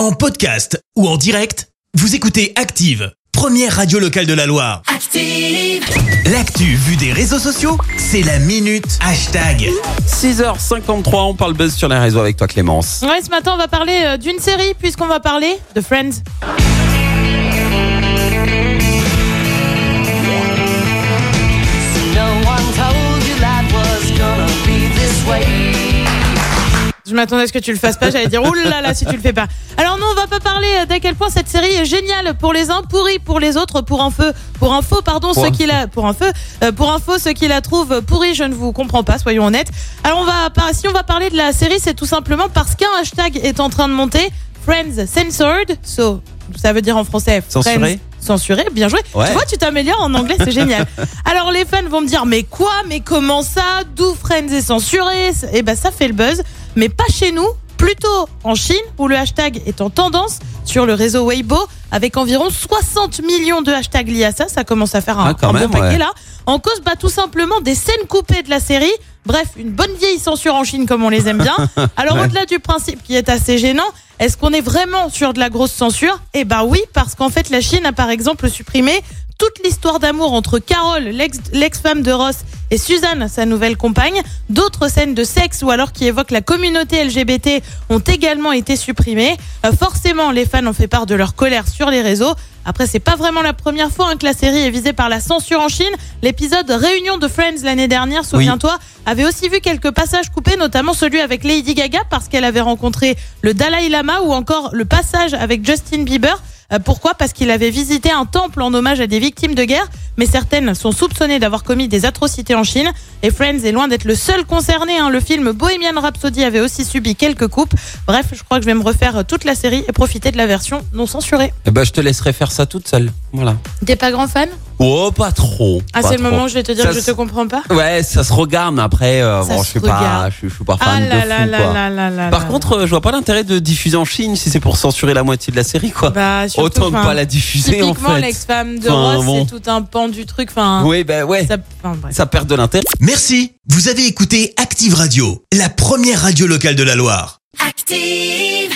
En podcast ou en direct, vous écoutez Active, première radio locale de la Loire. Active. L'actu vue des réseaux sociaux, c'est la minute hashtag. 6h53, on parle buzz sur les réseaux avec toi Clémence. Ouais, ce matin, on va parler euh, d'une série, puisqu'on va parler de Friends. Je m'attendais à ce que tu le fasses pas, j'allais dire oulala là si tu le fais pas. Alors non, on va pas parler euh, d'à quel point cette série est géniale pour les uns, pourrie pour les autres, pour un feu, pour un faux, pardon, Pour ceux qui la, pour un feu, euh, pour faux, ceux qui la trouvent pourrie, je ne vous comprends pas, soyons honnêtes. Alors on va, si on va parler de la série, c'est tout simplement parce qu'un hashtag est en train de monter, Friends Censored, so, ça veut dire en français Friends Censuré, bien joué. Ouais. Tu vois, tu t'améliores en anglais, c'est génial. Alors les fans vont me dire, mais quoi, mais comment ça, d'où Friends est censuré? Eh ben ça fait le buzz, mais pas chez nous, plutôt en Chine où le hashtag est en tendance sur le réseau Weibo avec environ 60 millions de hashtags liés à ça. Ça commence à faire un, Ah, un même, bon paquet ouais. là. En cause, bah tout simplement des scènes coupées de la série. Bref, une bonne vieille censure en Chine comme on les aime bien. Alors Ouais. au-delà du principe qui est assez gênant, est-ce qu'on est vraiment sur de la grosse censure? Eh ben oui, parce qu'en fait la Chine a par exemple supprimé toute l'histoire d'amour entre Carole, l'ex- l'ex-femme de Ross, et Suzanne, sa nouvelle compagne. D'autres scènes de sexe ou alors qui évoquent la communauté LGBT ont également été supprimées. Euh, forcément, les fans ont fait part de leur colère sur les réseaux. Après, c'est pas vraiment la première fois hein, que la série est visée par la censure en Chine. L'épisode Réunion de Friends l'année dernière, souviens-toi, avait aussi vu quelques passages coupés, notamment celui avec Lady Gaga parce qu'elle avait rencontré le Dalai Lama ou encore le passage avec Justin Bieber. Euh, Pourquoi? Parce qu'il avait visité un temple en hommage à des victimes de guerre, mais certaines sont soupçonnées d'avoir commis des atrocités en Chine. Et Friends est loin d'être le seul concerné. hein. Le film Bohemian Rhapsody avait aussi subi quelques coupes. Bref, je crois que je vais me refaire toute la série et profiter de la version non censurée. Eh ben, je te laisserai faire ça toute seule. Voilà. T'es pas grand fan? Oh, pas trop. Ah, c'est le trop. moment où je vais te dire Ça que je te comprends pas? Ouais, ça se regarde, mais après, euh, bon, je suis pas, je, suis- je suis pas fan là de là fou, là quoi. là là là Par contre, euh, je vois pas l'intérêt de diffuser en Chine si c'est pour censurer la moitié de la série, quoi. Bah, surtout, Autant ne pas la diffuser, en Typiquement, fait. l'ex-femme de Enfin, Ross, bon. c'est tout un pan du truc. Enfin, Oui, ben ouais. ça, enfin. Ça perd de l'intérêt. Merci, vous avez écouté Active Radio, la première radio locale de la Loire. Active.